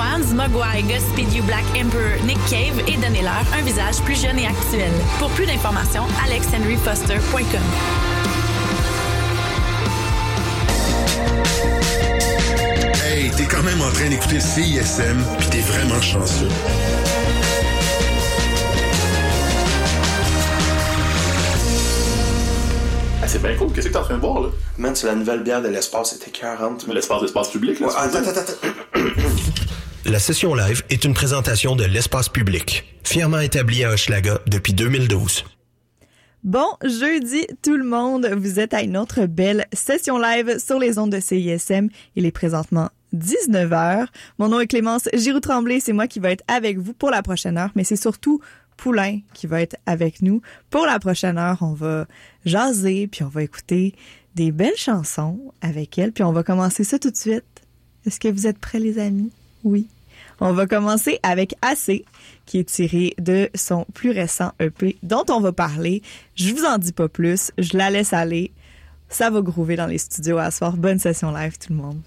Swans, Mogwai, Godspeed You Black Emperor, Nick Cave et donnez-leur un visage plus jeune et actuel. Pour plus d'informations, alexhenryfoster.com. Hey, t'es quand même en train d'écouter le CISM, puis t'es vraiment chanceux. Ah, c'est bien cool. Qu'est-ce que t'es en train de voir, là? Man, c'est la nouvelle bière de l'espace, c'était 40. Mais l'espace d'espace public, là. Ouais, attends, attends, attends. La session live est une présentation de l'espace public, fièrement établi à Hochelaga depuis 2012. Bon jeudi tout le monde, vous êtes à une autre belle session live sur les ondes de CISM. Il est présentement 19h. Mon nom est Clémence Giroux-Tremblay, c'est moi qui va être avec vous pour la prochaine heure, mais c'est surtout Poulain qui va être avec nous. Pour la prochaine heure, on va jaser, puis on va écouter des belles chansons avec elle, puis on va commencer ça tout de suite. Est-ce que vous êtes prêts les amis? Oui. On va commencer avec AC, qui est tiré de son plus récent EP, dont on va parler. Je vous en dis pas plus, je la laisse aller. Ça va groover dans les studios à soir. Bonne session live, tout le monde.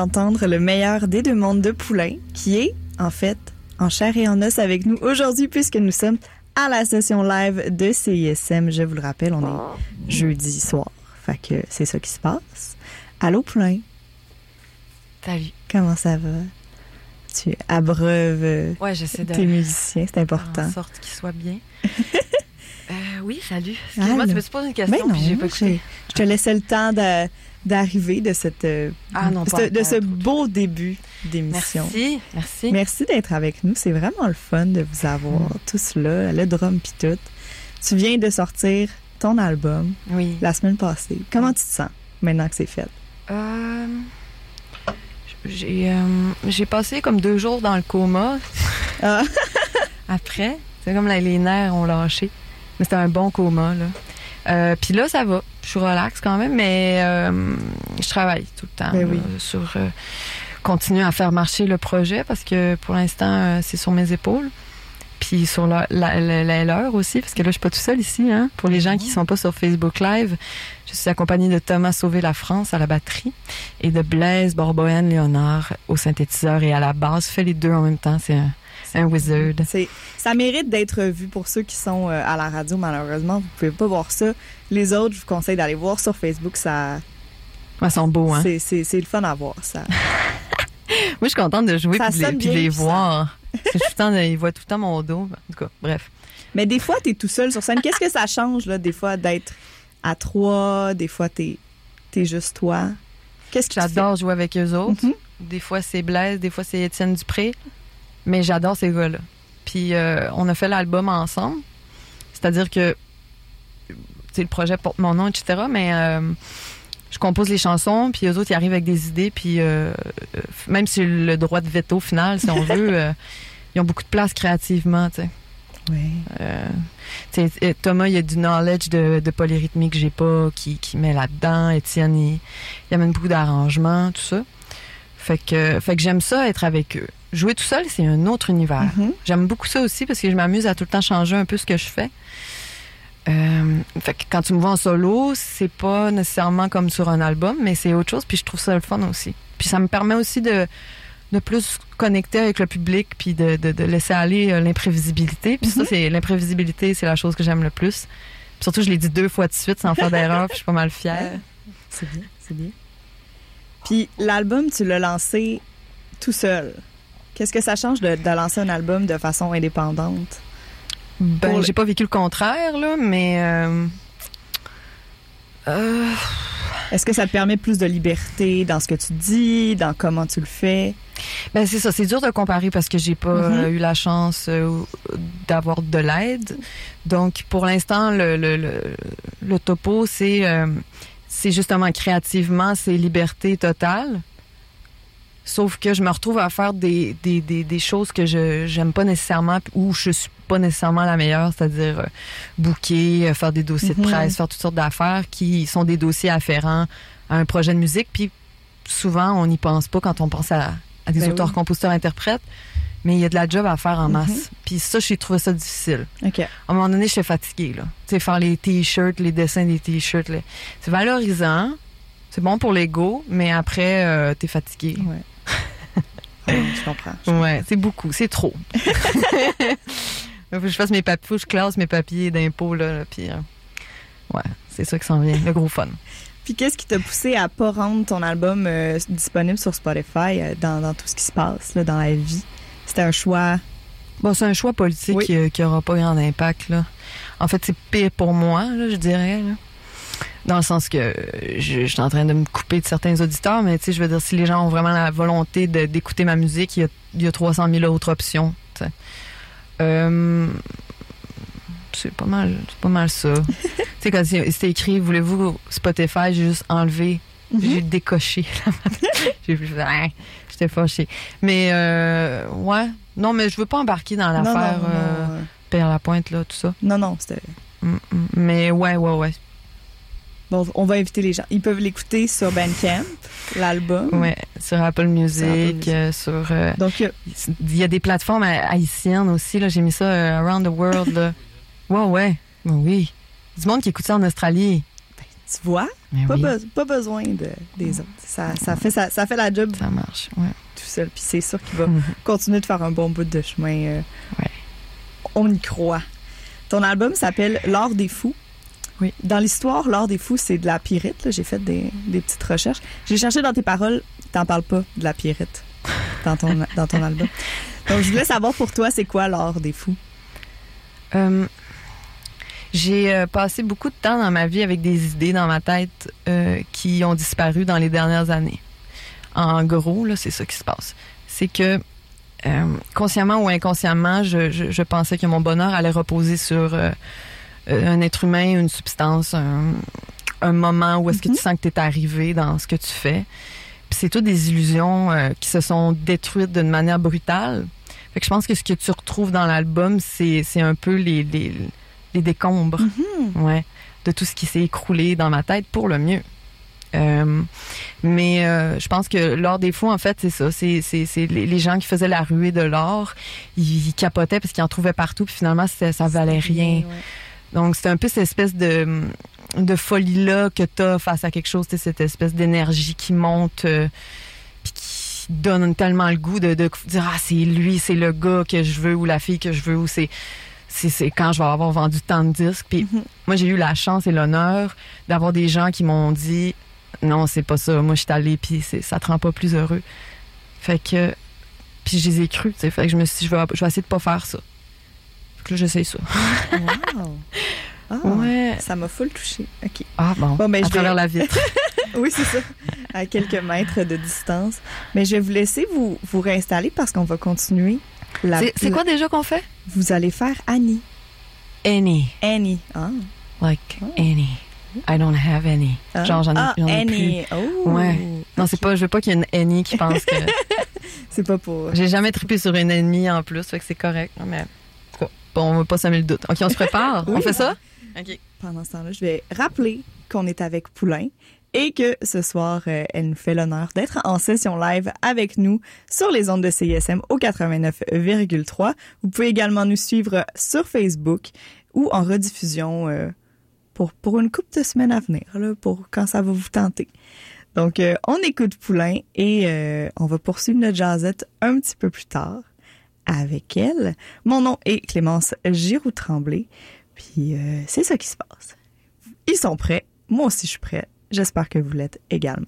D'entendre le meilleur des deux mondes de Poulain, qui est, en fait, en chair et en os avec nous aujourd'hui, puisque nous sommes à la session live de CISM. Je vous le rappelle, on est jeudi soir. Fait que c'est ça qui se passe. Allô, Poulain? Salut. Comment ça va? Tu abreuves Ouais, j'essaie de tes musiciens, c'est important. en sorte qu'ils soient bien. Euh, oui, salut. Excuse-moi, tu me posé une question Ben non, puis j'ai pas écouté. je te laissais le temps de- d'arriver de cette euh, Ah non, pas de, ce beau début d'émission. Merci, merci. Merci d'être avec nous. C'est vraiment le fun de vous avoir Mm. tous là, le drum pis tout. Tu viens de sortir ton album Oui. la semaine passée. Comment tu te sens maintenant que c'est fait? Euh, j'ai euh, j'ai passé comme deux jours dans le coma Ah. après. C'est comme là, les nerfs ont lâché. Mais c'était un bon coma, là. Euh, Puis là, ça va. Je suis relax quand même, mais euh, je travaille tout le temps Ben là, oui. sur euh, continuer à faire marcher le projet parce que pour l'instant, c'est sur mes épaules. Puis sur la, la, la- la leur aussi, parce que là, je suis pas tout seul ici. Hein. Pour les gens qui sont pas sur Facebook Live, je suis accompagnée de Thomas Sauvé la France à la batterie et de Blaise Borbohen Léonard au synthétiseur et à la basse. Fait les deux en même temps, c'est un, un wizard. Ça mérite d'être vu pour ceux qui sont euh, à la radio. Malheureusement, vous pouvez pas voir ça. Les autres, je vous conseille d'aller voir sur Facebook. Ça, Ouais, sont beaux, hein? c'est, le fun à voir. Ça. Moi, je suis contente de jouer Ça puis les, puis bien, les puis voir. Tout le temps, ils voient tout le temps mon dos. En tout cas, bref. Mais des fois, tu es tout seul sur scène. Qu'est-ce que ça change, là, des fois, d'être à trois, des fois, tu es, juste toi? Qu'est-ce que? J'adore jouer avec eux autres. Mhm. Des fois, c'est Blaise, des fois, c'est Étienne Dupré. Mais j'adore ces gars-là. Puis euh, on a fait l'album ensemble. C'est-à-dire que le projet porte mon nom, etc. Mais euh, je compose les chansons, puis eux autres, ils arrivent avec des idées, puis euh, euh, même si le droit de veto final, si on veut, euh, ils ont beaucoup de place créativement, tu sais. Oui. Euh, Thomas, il y a du knowledge de, de polyrythmie que j'ai pas, qui, qui met là-dedans. Étienne, il, il amène beaucoup d'arrangements, tout ça. Fait que, fait que j'aime ça, être avec eux. Jouer tout seul, c'est un autre univers. Mhm. J'aime beaucoup ça aussi parce que je m'amuse à tout le temps changer un peu ce que je fais. Euh, fait que quand tu me vois en solo, c'est pas nécessairement comme sur un album, mais c'est autre chose. Puis je trouve ça le fun aussi. Puis ça me permet aussi de, de plus connecter avec le public, puis de, de, de laisser aller euh, l'imprévisibilité. Puis ça, c'est l'imprévisibilité, c'est la chose que j'aime le plus. Puis surtout, je l'ai dit deux fois de suite sans faire d'erreur, puis je suis pas mal fière. C'est bien, c'est bien. Puis l'album, tu l'as lancé tout seul? Qu'est-ce que ça change de, de lancer un album de façon indépendante? Ben, Pour j'ai pas vécu le contraire, là, mais. euh, euh, Est-ce que ça te permet plus de liberté dans ce que tu dis, dans comment tu le fais? Ben c'est ça, c'est dur de comparer parce que j'ai pas Mhm. euh, eu la chance euh, d'avoir de l'aide. Donc pour l'instant le, le, le, le topo c'est euh, c'est justement créativement c'est liberté totale. Sauf que je me retrouve à faire des, des, des, des choses que je j'aime pas nécessairement ou je suis pas nécessairement la meilleure, c'est-à-dire euh, booker, euh, faire des dossiers Mhm. de presse, faire toutes sortes d'affaires qui sont des dossiers afférents à un projet de musique. Puis souvent, on n'y pense pas quand on pense à, à des Ben auteurs, oui. compositeurs, interprètes. Mais il y a de la job à faire en Mhm. masse. Puis ça, j'ai trouvé ça difficile. OK. À un moment donné, j'étais fatiguée. Là. Tu sais, faire les t-shirts, les dessins des t-shirts, c'est valorisant. C'est bon pour l'ego, mais après, euh, t'es fatigué. Ouais. Ouais, je comprends. Ouais, c'est beaucoup, c'est trop. faut que je fasse mes papiers, faut que je classe mes papiers d'impôts, là, là, puis euh, ouais, c'est ça qui s'en vient, le gros fun. Puis qu'est-ce qui t'a poussé à pas rendre ton album euh, disponible sur Spotify euh, dans, dans tout ce qui se passe là, dans la vie? C'était un choix? Bon, c'est un choix politique Oui. qui aura pas grand impact, là. En fait, c'est pire pour moi, là, je dirais, là. Dans le sens que euh, je, je suis en train de me couper de certains auditeurs, mais tu sais, je veux dire, si les gens ont vraiment la volonté d'écouter ma musique, il y a, il y a 300 000 autres options, tu sais. Euh, c'est pas mal, c'est pas mal ça. tu sais, quand c'est- c'était écrit, voulez-vous Spotify, j'ai juste enlevé, j'ai décoché. j'ai fait, Ah, j'étais fâchée. Mais, euh, ouais. Non, mais je veux pas embarquer dans l'affaire euh, euh, Père la pointe, là, tout ça. non, non, c'était. Mm, mm. Mais ouais, ouais, ouais. Bon, on va inviter les gens. Ils peuvent l'écouter sur Bandcamp, l'album. Ouais, sur Apple Music, Sur Apple Music. euh, sur... euh, Donc, il y a des plateformes ha- haïtiennes aussi, là. J'ai mis ça euh, around the world, là. Ouais, ouais. Ben oui. Du monde qui écoute ça en Australie. tu vois, Mais pas, oui, be- pas besoin de, des autres. Ça, ça, fait, ça, ça fait la job ça marche, ouais. tout seul. Puis c'est sûr qu'il va Mhm. continuer de faire un bon bout de chemin. Ouais. On y croit. Ton album s'appelle L'art des fous. Oui. Dans l'histoire, l'art des fous, c'est de la pyrite. J'ai fait des, des petites recherches. J'ai cherché dans tes paroles, t'en parles pas de la pyrite dans ton, dans ton album. Donc, je voulais savoir pour toi, c'est quoi l'art des fous? Euh, j'ai euh, passé beaucoup de temps dans ma vie avec des idées dans ma tête euh, qui ont disparu dans les dernières années. En gros, là, c'est ça qui se passe. C'est que euh, consciemment ou inconsciemment, je, je, je pensais que mon bonheur allait reposer sur un être humain, une substance, un, un moment où est-ce que tu sens que tu es arrivé dans ce que tu fais. Puis c'est toutes des illusions euh, qui se sont détruites d'une manière brutale. Fait que je pense que ce que tu retrouves dans l'album, c'est, un peu les, les, les décombres ouais, de tout ce qui s'est écroulé dans ma tête pour le mieux. Euh, mais euh, je pense que l'or des fous, en fait, c'est ça. C'est, les, gens qui faisaient la ruée de l'or. Ils, ils capotaient parce qu'ils en trouvaient partout. Puis finalement, ça valait rien. Ouais. Donc, c'est un peu cette espèce de, de folie-là que tu as face à quelque chose, cette espèce d'énergie qui monte, euh, puis qui donne tellement le goût de, de dire Ah, c'est lui, c'est le gars que je veux, ou la fille que je veux, ou c'est. C'est, quand je vais avoir vendu tant de disques. Puis moi, j'ai eu la chance et l'honneur d'avoir des gens qui m'ont dit Non, c'est pas ça. Moi, je suis allée, puis ça te rend pas plus heureux. Fait que. Puis je les ai crus, tu sais. Fait que je me suis dit Je vais, je vais essayer de pas faire ça. Que là, j'essaie ça. Wow. Ah, Ouais. Ça m'a full touché. OK. Ah, bon. Bon, ben, à je vais- travers la vitre. Oui, c'est ça. À quelques mètres de distance. Mais je vais vous laisser vous, vous réinstaller parce qu'on va continuer La- C'est quoi déjà qu'on fait? Vous allez faire Annie. Any. Annie. Ah. Like any. I don't have any. Ah. Genre, j'en ai, ah, ai Annie. Oh. Ouais. Non, c'est pas, je veux pas qu'il y ait une Annie qui pense que. C'est pas pour. J'ai jamais trippé sur une ennemie en plus, fait que c'est correct. Mais, on va pas semer le doute. OK, on se prépare? On fait ça? OK. Pendant ce temps-là, je vais rappeler qu'on est avec Poulain et que ce soir, euh, elle nous fait l'honneur d'être en session live avec nous sur les ondes de CISM au 89,3. Vous pouvez également nous suivre sur Facebook ou en rediffusion euh, pour, pour une couple de semaines à venir, là, pour quand ça va vous tenter. Donc, euh, on écoute Poulain et euh, on va poursuivre notre jazzette un petit peu plus tard avec elle. Mon nom est Clémence Giroux-Tremblay. Puis euh, c'est ça qui se passe. Ils sont prêts. Moi aussi, je suis prête. J'espère que vous l'êtes également.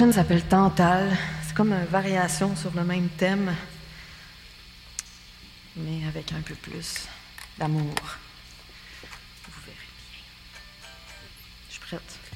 Prochaine s'appelle Tantale. C'est comme une variation sur le même thème, mais avec un peu plus d'amour. Vous verrez bien. Je suis prête.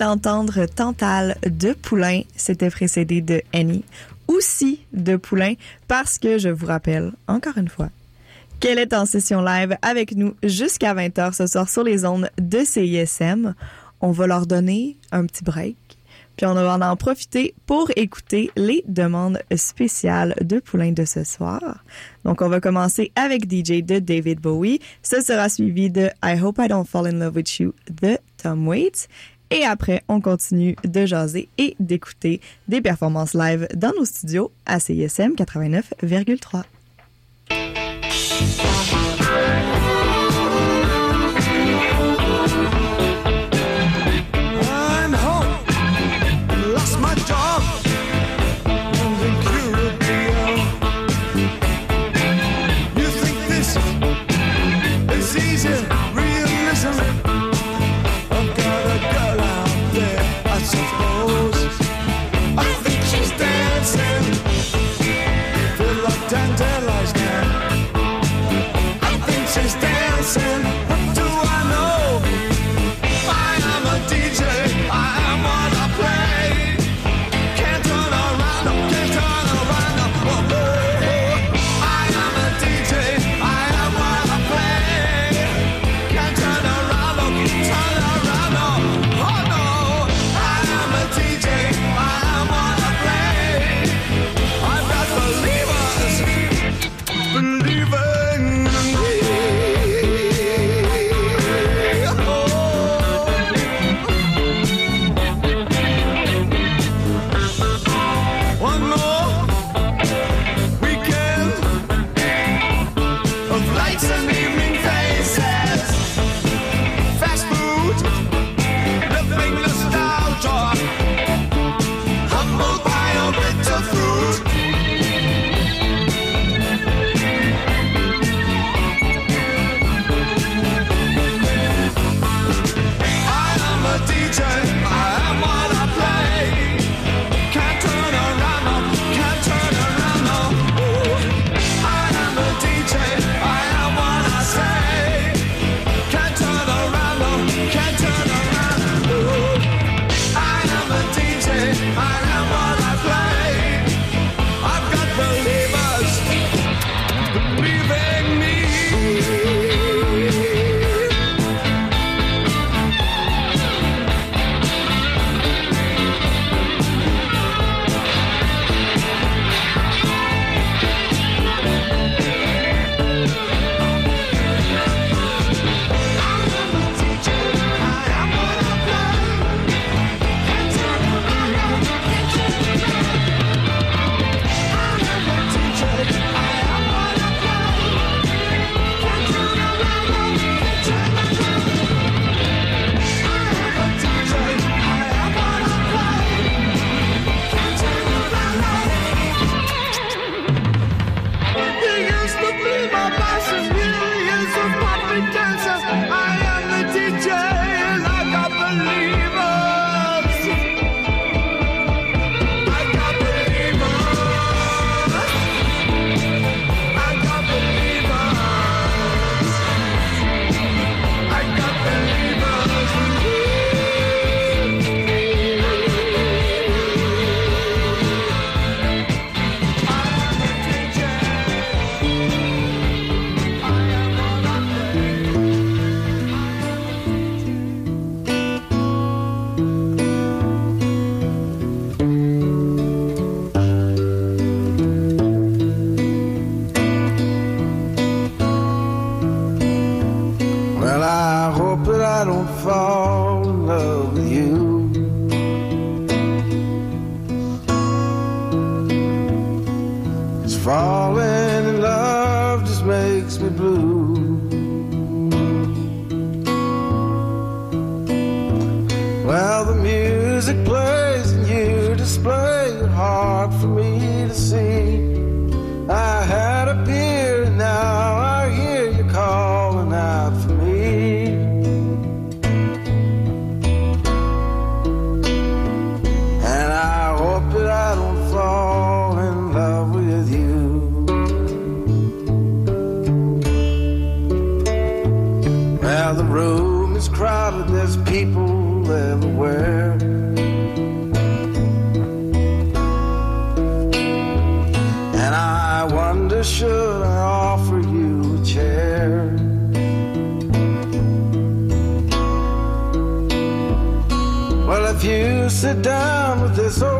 D'entendre Tantale de Poulain. C'était précédé de Annie, aussi de Poulain, parce que je vous rappelle, encore une fois, qu'elle est en session live avec nous jusqu'à 20h ce soir sur les ondes de CISM. On va leur donner un petit break. Puis on va en profiter pour écouter les demandes spéciales de Poulain de ce soir. Donc on va commencer avec DJ de David Bowie. Ce sera suivi de I Hope I Don't Fall in Love with You de Tom Waits. Et après, on continue de jaser et d'écouter des performances live dans nos studios à CISM 89,3.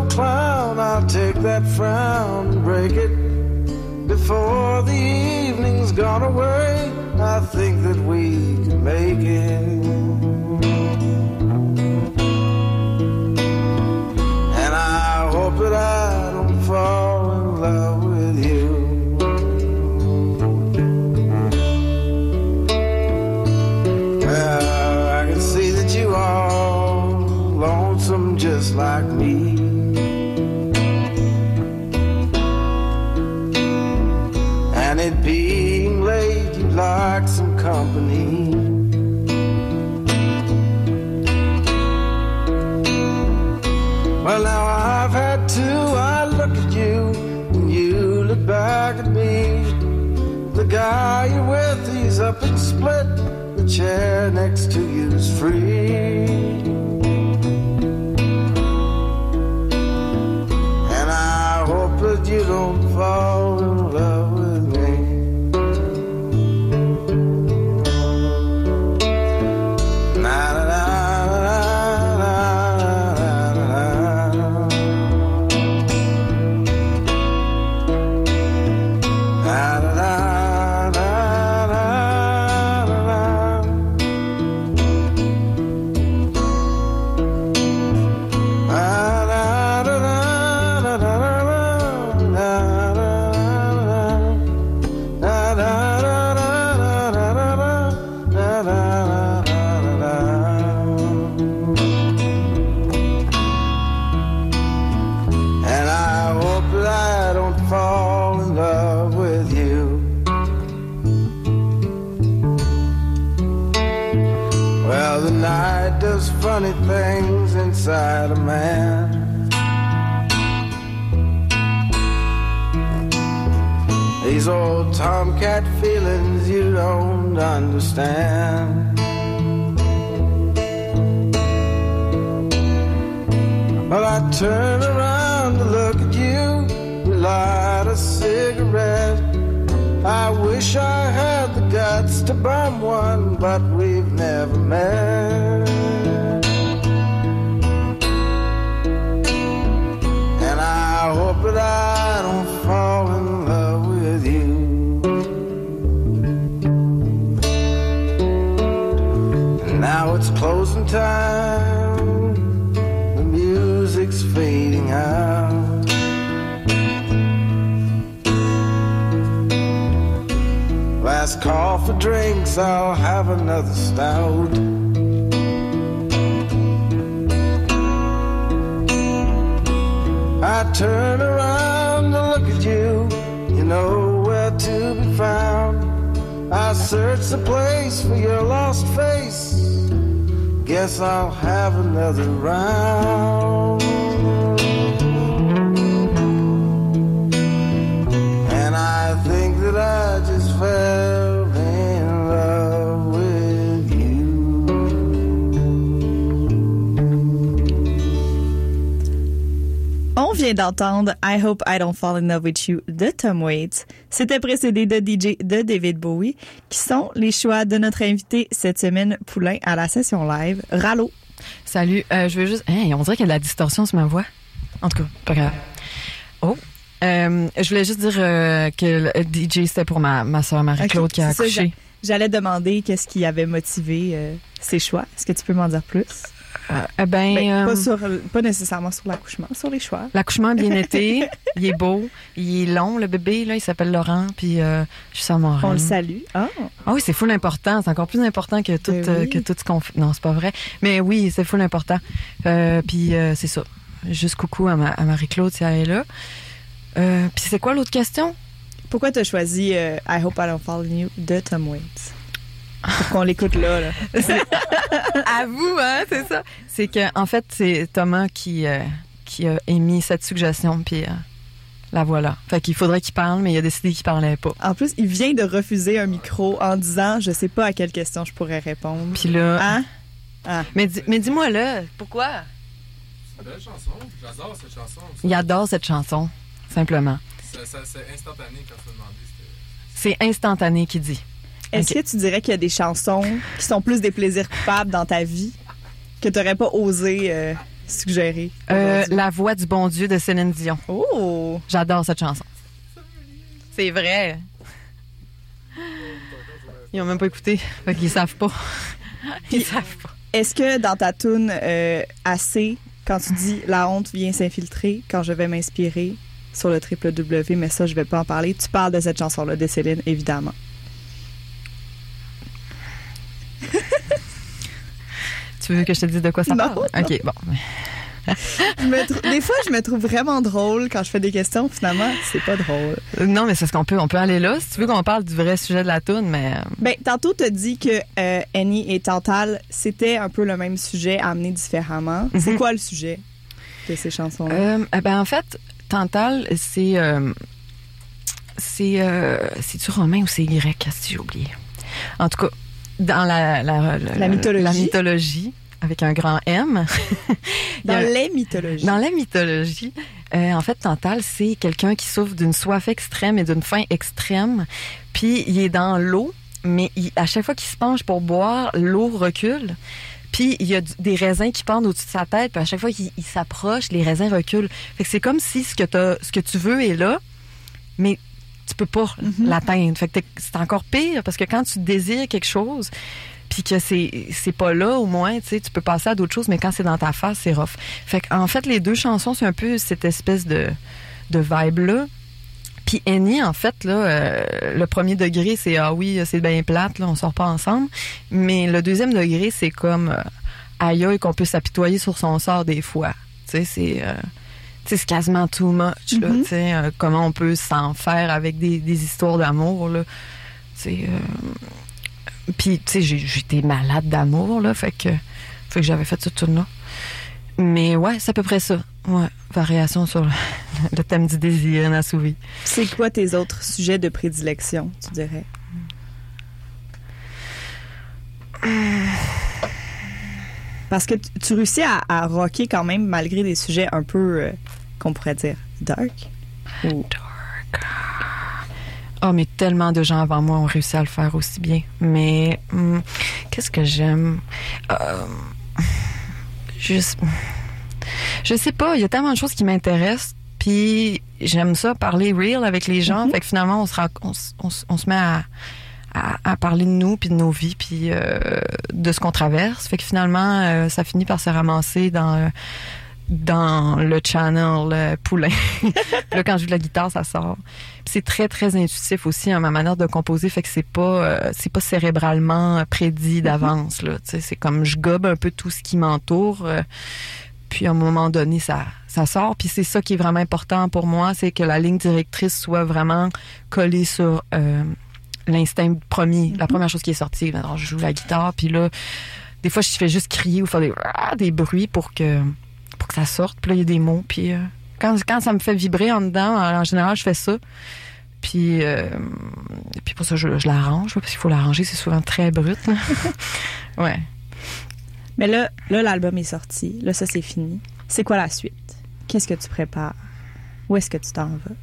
clown. I'll take that frown and break it before the evening's gone away. I think that we can make it. The guy you're with, he's up and split. The chair next to you's free. And I hope that you don't fall the night does funny things inside a man. These old tomcat feelings you don't understand. Well, I turn around to look at you, you light a cigarette. I wish I had the guts to burn one, but we've never met. And I hope that I don't fall in love with you. Now it's closing time, Call for drinks, I'll have another stout. I turn around to look at you, you know where to be found. I search the place for your lost face. Guess I'll have another round. Vient d'entendre I Hope I Don't Fall in Love with You de Tom Waits. C'était précédé de DJ de David Bowie, qui sont les choix de notre invité cette semaine, Poulain, à la session live. Rallo. Salut, euh, je veux juste. Hey, on dirait qu'il y a de la distorsion sur ma voix. En tout cas, pas grave. Oh. Euh, je voulais juste dire euh, que le DJ, c'était pour ma, ma soeur Marie-Claude qui a accouché. j'a- J'allais demander qu'est-ce qui avait motivé euh, ses choix. Est-ce que tu peux m'en dire plus? Euh, ben, Ben, euh, pas, sur, pas nécessairement sur l'accouchement, sur les choix. L'accouchement bien été. il est beau. Il est long, le bébé. Là, il s'appelle Laurent. Puis, euh, je suis marraine. On le salue. Ah, Ah oui, c'est full important. C'est encore plus important que tout, Ben euh, oui. que tout ce qu'on fait. Non, c'est pas vrai. Mais oui, c'est full important. Euh, puis euh, c'est ça. Juste coucou à, ma- à Marie-Claude si elle est là. Euh, puis c'est quoi l'autre question? pourquoi tu as choisi euh, I Hope I Don't Fall in You de Tom Waits? Pour qu'on l'écoute là. là. à vous, hein, c'est ça. C'est que en fait, c'est Thomas qui, euh, qui a émis cette suggestion. Puis euh, la voilà. Fait qu'il faudrait qu'il parle, mais il a décidé qu'il parlait pas. En plus, il vient de refuser un micro en disant je sais pas à quelle question je pourrais répondre. Puis là. Hein? Mais, dis- mais dis-moi là, pourquoi? C'est une belle chanson. J'adore cette chanson. Il adore cette chanson, simplement. C'est instantané quand tu demandé. C'est instantané qu'il dit. Est-ce que tu dirais qu'il y a des chansons qui sont plus des plaisirs coupables dans ta vie que tu n'aurais pas osé euh, suggérer? Euh, la voix du bon Dieu de Céline Dion. Oh! J'adore cette chanson. C'est vrai. Ils ont même pas écouté. Fait qu'ils savent pas. Ils savent pas. Est-ce que dans ta toune euh, assez, quand tu dis la honte vient s'infiltrer, quand je vais m'inspirer sur le triple W, mais ça, je vais pas en parler, tu parles de cette chanson-là de Céline, évidemment. Tu veux que je te dise de quoi ça Non, parle? non. OK, bon. Je Des fois, je me trouve vraiment drôle quand je fais des questions. Finalement, c'est pas drôle. Non, mais c'est ce qu'on peut, on peut aller là. Si tu veux qu'on parle du vrai sujet de la toune, mais euh, Ben, tantôt, tu as dit que euh, Annie et Tantal, c'était un peu le même sujet amené différemment. C'est quoi le sujet de ces chansons-là? Euh, eh ben, en fait, Tantal, c'est. euh, c'est. C'est-tu romain ou c'est grec? Si j'ai oublié? En tout cas, dans la, la, La mythologie. la mythologie, avec un grand M. Dans a- les mythologies. Dans la mythologie, euh, en fait, Tantal, c'est quelqu'un qui souffre d'une soif extrême et d'une faim extrême. Puis il est dans l'eau, mais il- à chaque fois qu'il se penche pour boire, l'eau recule. Puis il y a des raisins qui pendent au-dessus de sa tête, puis à chaque fois qu'il il s'approche, les raisins reculent. Fait que c'est comme si ce que, t'as- ce que tu veux est là, mais tu peux pas l'atteindre. Fait que c'est encore pire parce que quand tu désires quelque chose, puis que c'est c'est pas là au moins, tu sais, tu peux passer à d'autres choses, mais quand c'est dans ta face, c'est rough. Fait en fait, les deux chansons, c'est un peu cette espèce de, de vibe-là. Puis Annie, en fait, là, euh, le premier degré, c'est ah oui, c'est bien plate, là, on sort pas ensemble. Mais le deuxième degré, c'est comme euh, aïe aïe qu'on peut s'apitoyer sur son sort des fois. Tu sais, c'est euh, c'est quasiment too much. Là, tu sais, euh, comment on peut s'en faire avec des, des histoires d'amour. Euh, puis, tu sais, j'étais malade d'amour, là, fait que, fait que j'avais fait ce tour-là. Mais ouais, c'est à peu près ça. Ouais, variation sur le, le thème du désir inassouvi. C'est quoi tes autres sujets de prédilection, tu dirais? Parce que tu, réussis à, à rocker quand même malgré des sujets un peu, euh, qu'on pourrait dire, dark. Ou- Oh, mais tellement de gens avant moi ont réussi à le faire aussi bien. Mais hum, qu'est-ce que j'aime? Euh, juste, je sais pas, il y a tellement de choses qui m'intéressent. Puis j'aime ça, parler real avec les gens. Fait que finalement, on se, on, on on se met à, à, à parler de nous, puis de nos vies, puis euh, de ce qu'on traverse. Fait que finalement, euh, ça finit par se ramasser dans... dans le channel euh, poulain. Là, quand je joue de la guitare, ça sort. C'est très, très intuitif aussi, hein, ma manière de composer. Fait que c'est pas, euh, c'est pas cérébralement prédit d'avance, là. Tu sais, c'est comme je gobe un peu tout ce qui m'entoure. euh, puis à un moment donné, ça, ça sort. Puis c'est ça qui est vraiment important pour moi, c'est que la ligne directrice soit vraiment collée sur euh, l'instinct premier. La première chose qui est sortie, alors je joue la guitare, puis là, des fois, je fais juste crier ou faire des, des bruits pour que, pour que ça sorte. Puis là, il y a des mots. Puis euh, quand, quand ça me fait vibrer en dedans, en général, je fais ça. Puis, euh, puis pour ça, je, je l'arrange, parce qu'il faut l'arranger, c'est souvent très brut. ouais. Mais là, là l'album est sorti. Là, ça, c'est fini. C'est quoi la suite? Qu'est-ce que tu prépares? Où est-ce que tu t'en vas?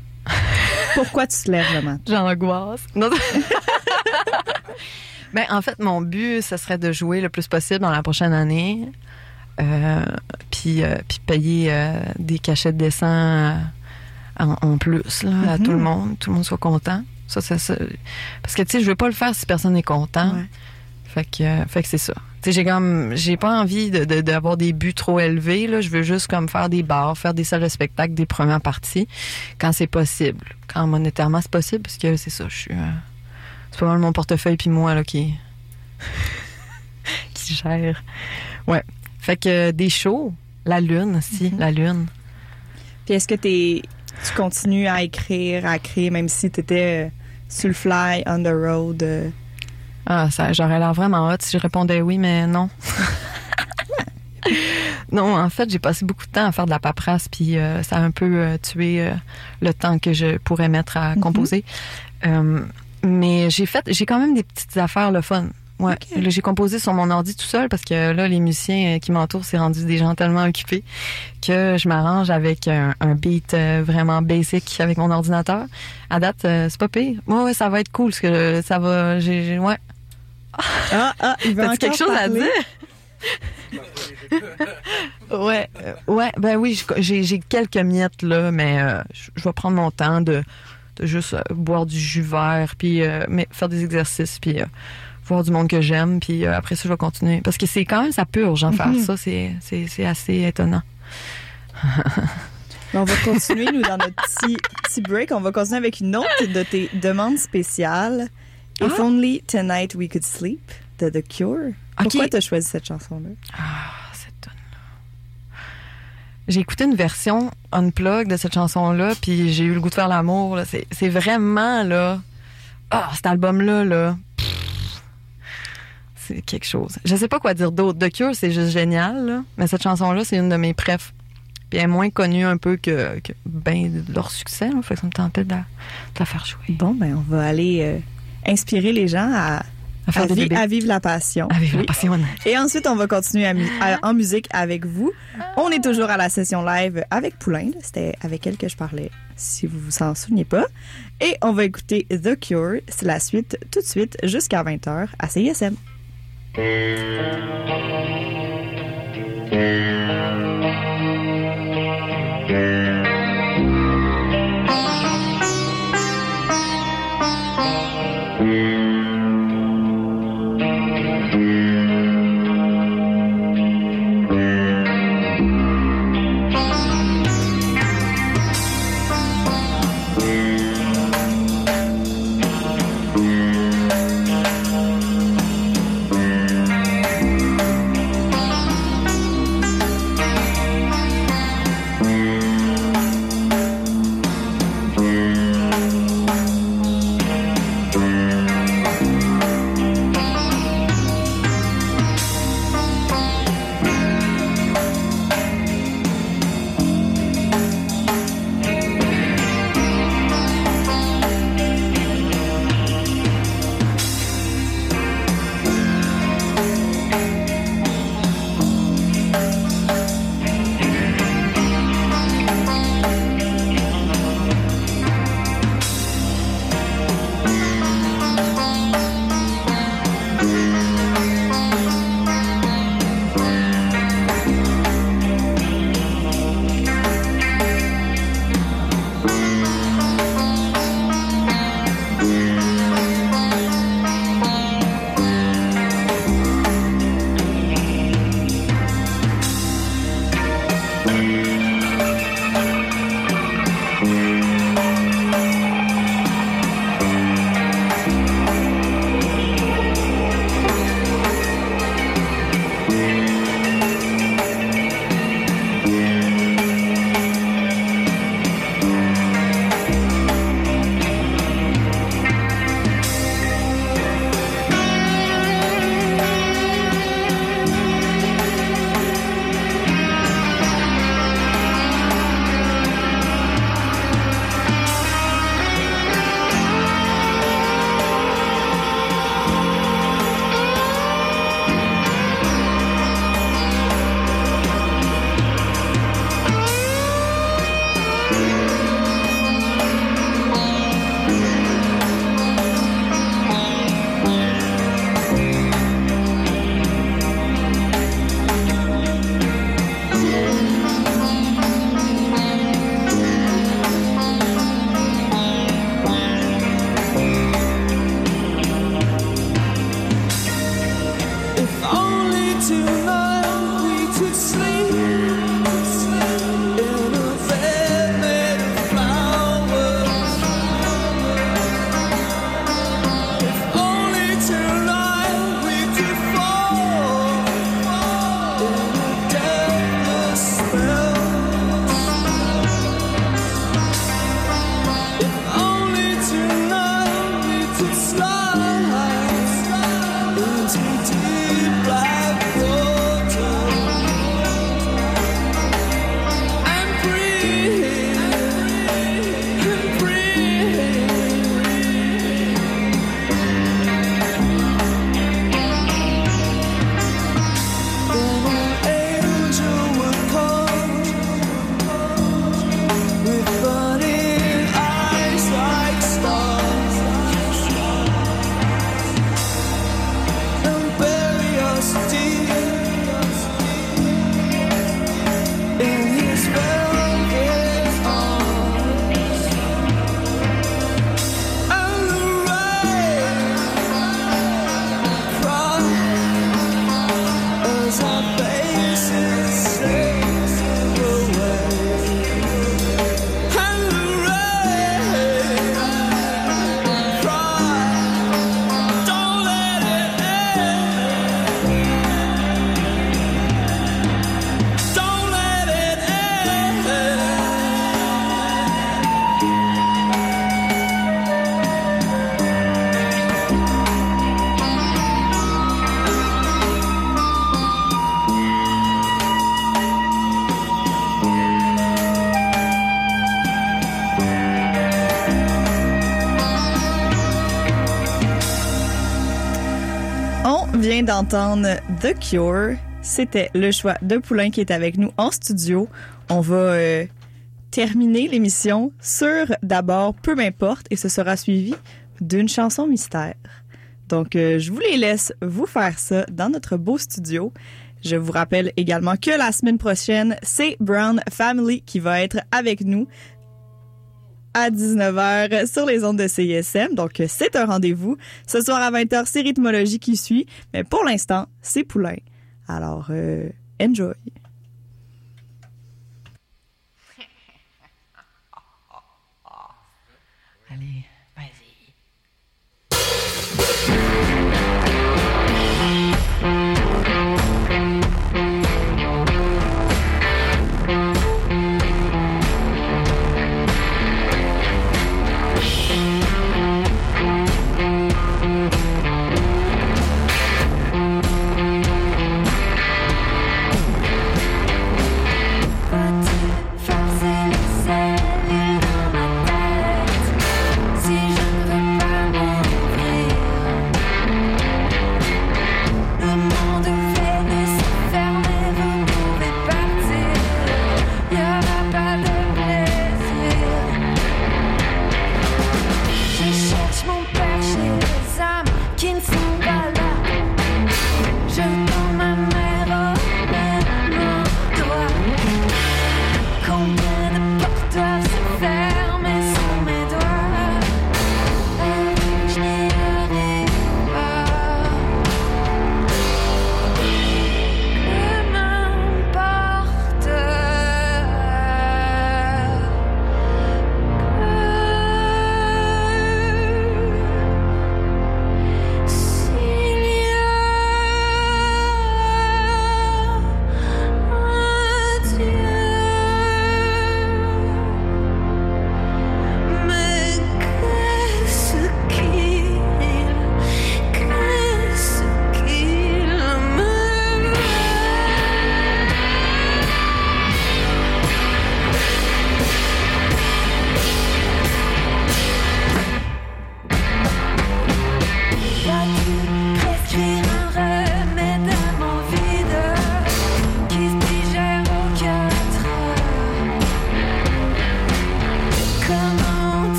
Pourquoi tu te lèves le matin? J'angoisse. Non. ben, en fait, mon but, ce serait de jouer le plus possible dans la prochaine année. Euh, puis, euh, puis payer euh, des cachets de dessin en, en plus là, à Mhm. tout le monde, tout le monde soit content. Ça, ça, ça- Parce que tu sais, je veux pas le faire si personne n'est content. Ouais. Fait que, euh, fait que c'est ça. J'ai comme, j'ai pas envie de, de- d'avoir des buts trop élevés. Là, je veux juste comme faire des bars, faire des salles de spectacle, des premières parties, quand c'est possible, quand monétairement c'est possible, parce que c'est ça, je suis, euh, c'est pas mal mon portefeuille puis moi là qui, qui gère. Ouais. Fait que euh, des shows, la lune aussi, la lune. Puis est-ce que t'es, tu continues à écrire, à créer, même si tu étais sur le fly, on the road? Ah, ça, j'aurais l'air vraiment hot si je répondais oui, mais non. non, en fait, j'ai passé beaucoup de temps à faire de la paperasse, puis euh, ça a un peu euh, tué euh, le temps que je pourrais mettre à composer. Euh, mais j'ai fait, j'ai quand même des petites affaires le fun. Ouais, Là, j'ai composé sur mon ordi tout seul parce que là, les musiciens qui m'entourent, c'est rendu des gens tellement occupés que je m'arrange avec un, un beat vraiment basic avec mon ordinateur. À date, c'est pas pire. Ouais, ouais, ça va être cool parce que ça va. J'ai, j'ai- ouais. Ah, ah, il T'as-tu encore quelque chose à dire? ouais, euh, ouais, ben oui, j'ai j'ai quelques miettes là, mais euh, je vais prendre mon temps de, de juste euh, boire du jus vert, puis euh, mais faire des exercices, puis euh, voir du monde que j'aime, puis euh, après ça, je vais continuer. Parce que c'est quand même, ça purge, en faire Mhm. ça, c'est c'est- c'est assez étonnant. On va continuer, nous, dans notre petit, petit break. On va continuer avec une autre de tes demandes spéciales. If Ah. Only Tonight We Could Sleep de The Cure. Pourquoi tu as choisi cette chanson-là? Ah, cette tonne-là. J'ai écouté une version unplug de cette chanson-là, puis j'ai eu le goût de faire l'amour. C'est vraiment, là... Ah, cet album-là, là... C'est quelque chose. Je sais pas quoi dire d'autre. The Cure, c'est juste génial, là. Mais cette chanson-là, c'est une de mes préf. Puis elle est moins connue un peu que, que ben, leur succès, là. Fait que ça me tentait de la, de la faire jouer. Bon, ben, on va aller euh, inspirer les gens à, À faire à des vi- bébés. à vivre la passion. À vivre la passion. Et ensuite, on va continuer à mu- à- en musique avec vous. On est toujours à la session live avec Poulain. C'était avec elle que je parlais, si vous vous en souvenez pas. Et on va écouter The Cure. C'est la suite tout de suite jusqu'à 20h à CISM. The Cure. C'était le choix de Poulain qui est avec nous en studio. On va euh, terminer l'émission sur d'abord Peu m'importe et ce sera suivi d'une chanson mystère. Donc, euh, je vous les laisse vous faire ça dans notre beau studio. Je vous rappelle également que la semaine prochaine, c'est Brown Family qui va être avec nous à 19h sur les ondes de CISM. Donc, c'est un rendez-vous. Ce soir à 20h, c'est Rythmologie qui suit. Mais pour l'instant, c'est Poulain. Alors, euh, enjoy.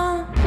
home.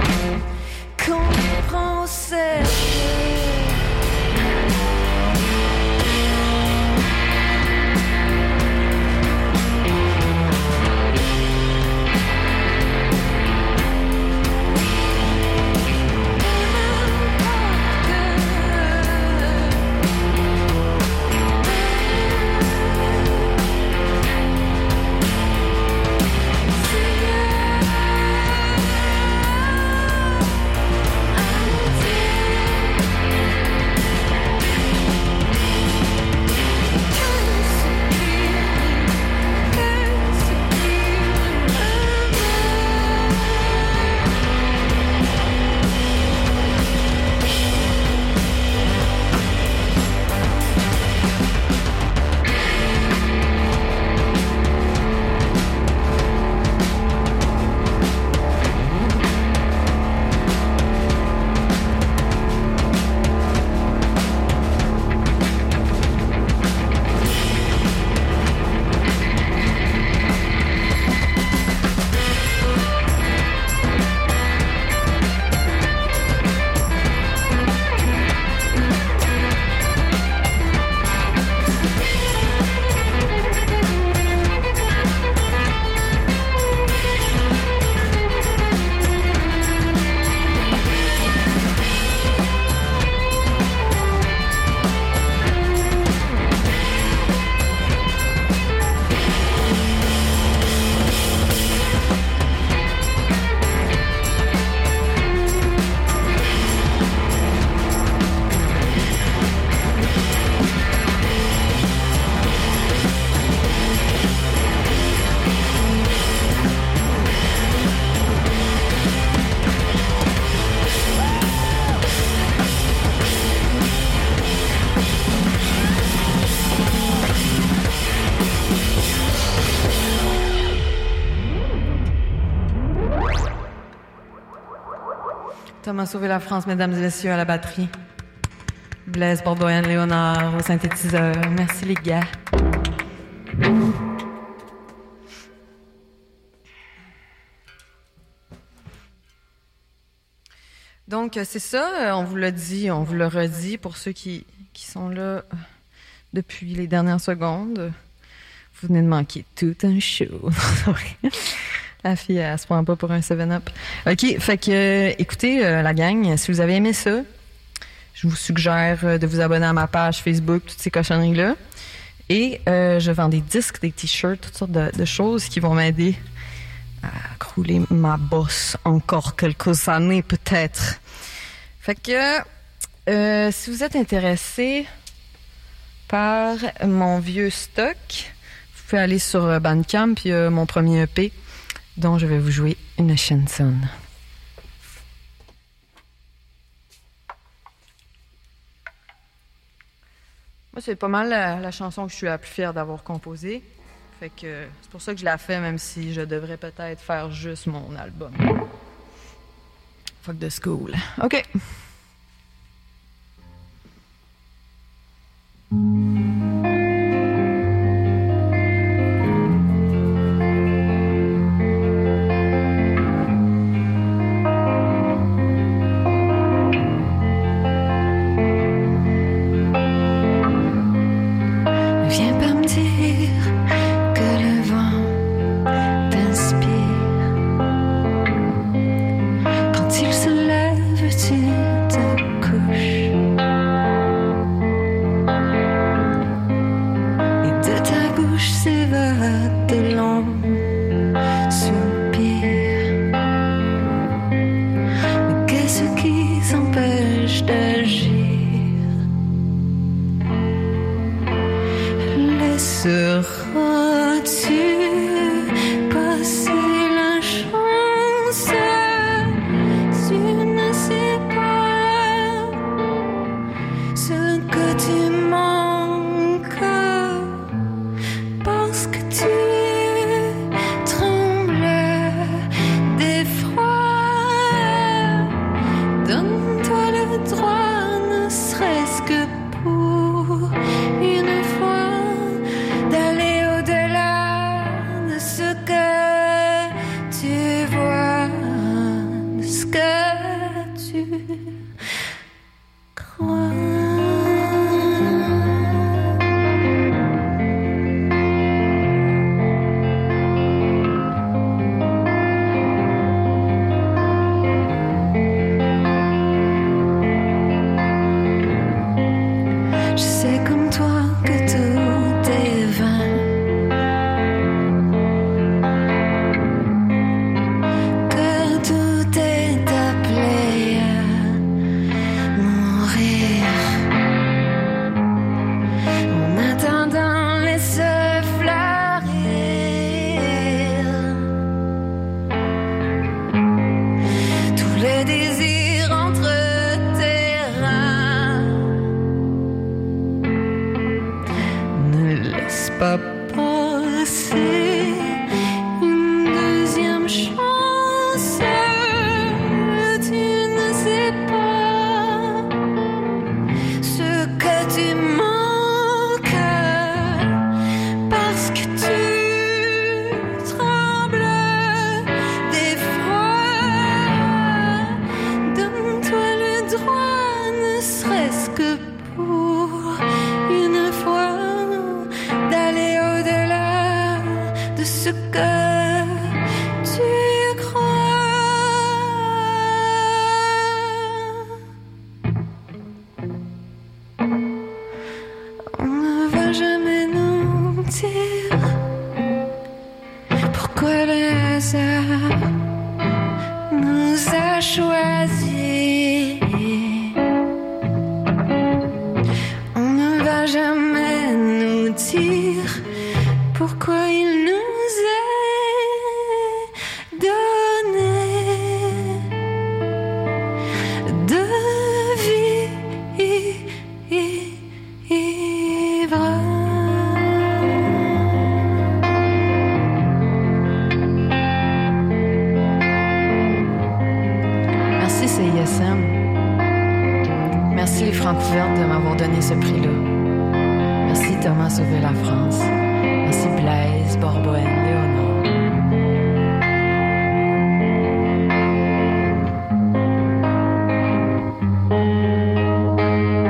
Thomas sauvé la France, mesdames et messieurs, à la batterie. Blaise Bordoyan Léonard au synthétiseur. Merci les gars. Donc, euh, c'est ça, euh, on vous l'a dit, on vous le redit pour ceux qui, qui sont là euh, depuis les dernières secondes. Vous venez de manquer tout un show. la fille, elle se prend pas pour un 7-up. OK, fait que, euh, écoutez, euh, la gang, si vous avez aimé ça, je vous suggère euh, de vous abonner à ma page Facebook, toutes ces cochonneries-là. Et je vends des disques, des t-shirts, toutes sortes de, de choses qui vont m'aider à crouler ma bosse encore quelques années peut-être. Fait que si vous êtes intéressé par mon vieux stock, vous pouvez aller sur Bandcamp, puis mon premier EP, dont je vais vous jouer une chanson. Moi, c'est pas mal la, chanson que je suis la plus fière d'avoir composée. Fait que c'est pour ça que je la fais, même si je devrais peut-être faire juste mon album. Fuck the school. OK.